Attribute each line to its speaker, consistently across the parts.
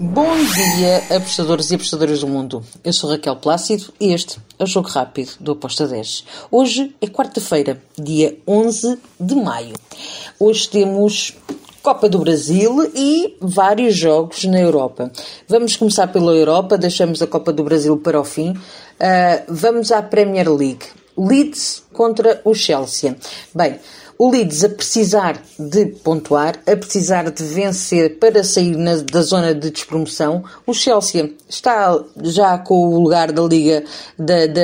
Speaker 1: Bom dia, apostadores e apostadoras do mundo. Eu sou Raquel Plácido e este é o Jogo Rápido do Aposta 10. Hoje é quarta-feira, dia 11 de maio. Hoje temos Copa do Brasil e vários jogos na Europa. Vamos começar pela Europa, deixamos a Copa do Brasil para o fim. Uh, vamos à Premier League. Leeds contra o Chelsea. Bem, o Leeds a precisar de pontuar, a precisar de vencer para sair na, da zona de despromoção. O Chelsea está já com o lugar da Liga da, da,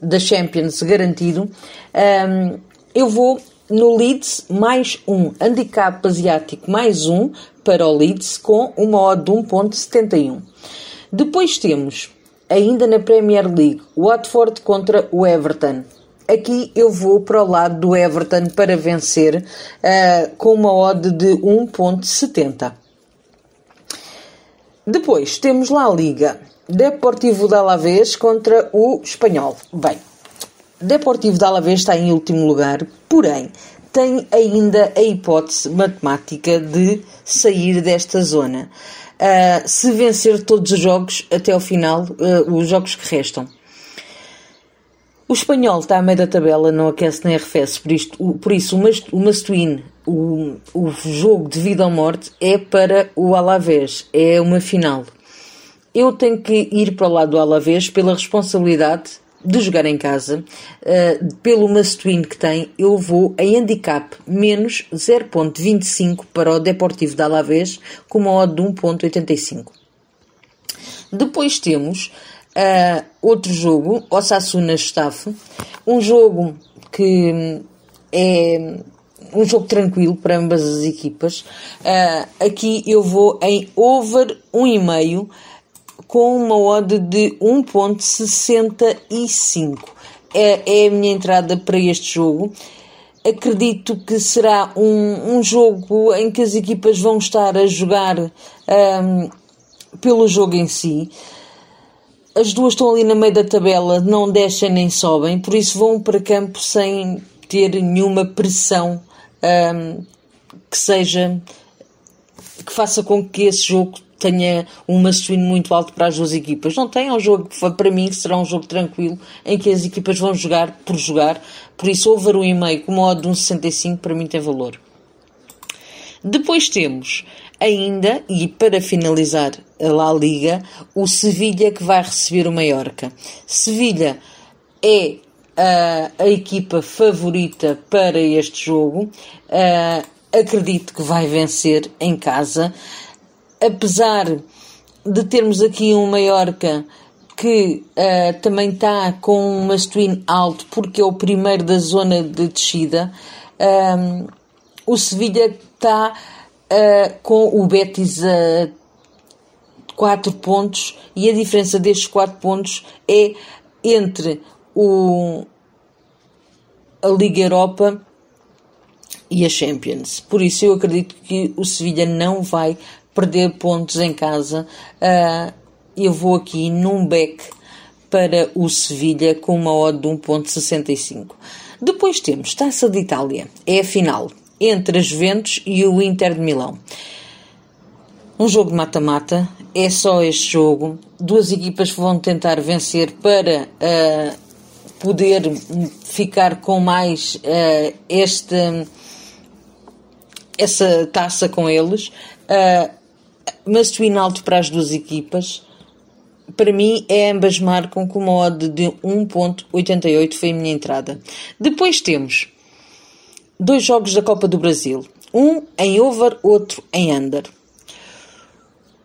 Speaker 1: da Champions garantido. Um, eu vou no Leeds mais um, handicap asiático mais um para o Leeds com uma odd de 1.71. Depois temos, ainda na Premier League, Watford contra o Everton. Aqui eu vou para o lado do Everton para vencer uh, com uma odd de 1.70. Depois temos lá a Liga. Deportivo de Alavés contra o Espanhol. Bem, Deportivo de Alavés está em último lugar, porém tem ainda a hipótese matemática de sair desta zona. Uh, se vencer todos os jogos até ao final, uh, os jogos que restam. O espanhol está a meio da tabela, não aquece nem arrefece, por, isto, por isso o must-win, o, o jogo de vida ou morte, é para o Alavés, é uma final. Eu tenho que ir para o lado do Alavés pela responsabilidade de jogar em casa, uh, pelo must-win que tem, eu vou em handicap menos 0.25 para o Deportivo de Alavés, com uma odd de 1.85. Depois temos Uh, outro jogo, Osasuna Staff, um jogo que é um jogo tranquilo para ambas as equipas. Uh, aqui eu vou em over 1,5 com uma odd de 1.65. É, é a minha entrada para este jogo. Acredito que será um, um jogo em que as equipas vão estar a jogar um, pelo jogo em si as duas estão ali no meio da tabela, não descem nem sobem, por isso vão para campo sem ter nenhuma pressão um, que seja que faça com que esse jogo tenha um must muito alto para as duas equipas. Não tem, é um jogo que para mim será um jogo tranquilo em que as equipas vão jogar por jogar, por isso over um e meio com uma odd de 1,65 para mim tem valor. Depois temos ainda, e para finalizar a La Liga, o Sevilha que vai receber o Mallorca. Sevilha é a, a equipa favorita para este jogo. Uh, acredito que vai vencer em casa. Apesar de termos aqui um Mallorca que uh, também está com um must alto porque é o primeiro da zona de descida, um, o Sevilha está uh, com o Betis a 4 pontos e a diferença destes 4 pontos é entre o, a Liga Europa e a Champions. Por isso eu acredito que o Sevilha não vai perder pontos em casa. Uh, eu vou aqui num back para o Sevilha com uma odd de 1.65. Depois temos Taça de Itália, é a final entre as Juventus e o Inter de Milão. Um jogo de mata-mata, é só este jogo. Duas equipas vão tentar vencer para uh, poder ficar com mais uh, este, essa taça com eles. Uh, mas alto para as duas equipas. Para mim, é ambas marcam com uma odd de 1.88, foi a minha entrada. Depois temos dois jogos da Copa do Brasil. Um em over, outro em under.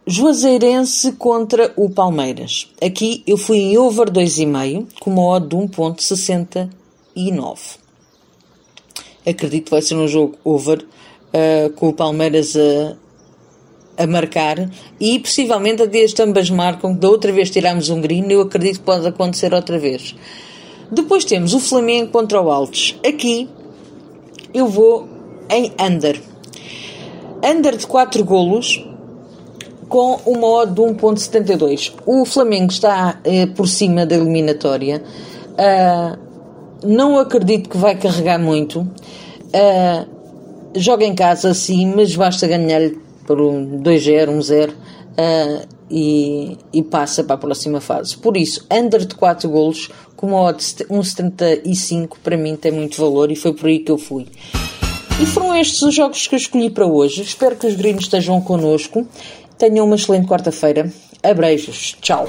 Speaker 1: Juazeirense contra o Palmeiras. Aqui eu fui em over 2,5 com uma odd de 1.69. Acredito que vai ser um jogo over uh, com o Palmeiras a, a marcar e possivelmente desde ambas marcam. Da outra vez tirámos um green, eu acredito que pode acontecer outra vez. Depois temos o Flamengo contra o Altos. Aqui eu vou em under. Under de 4 golos com uma odd de 1.72. O Flamengo está eh, por cima da eliminatória. Uh, não acredito que vai carregar muito. Uh, joga em casa sim, mas basta ganhar por um 2-0, 1-0. uh, e, e, passa para a próxima fase. Por isso, under de 4 golos, com uma odd 1,75 para mim tem muito valor e foi por aí que eu fui. E foram estes os jogos que eu escolhi para hoje. Espero que os gringos estejam connosco. Tenham uma excelente quarta-feira. Abreijos. Tchau.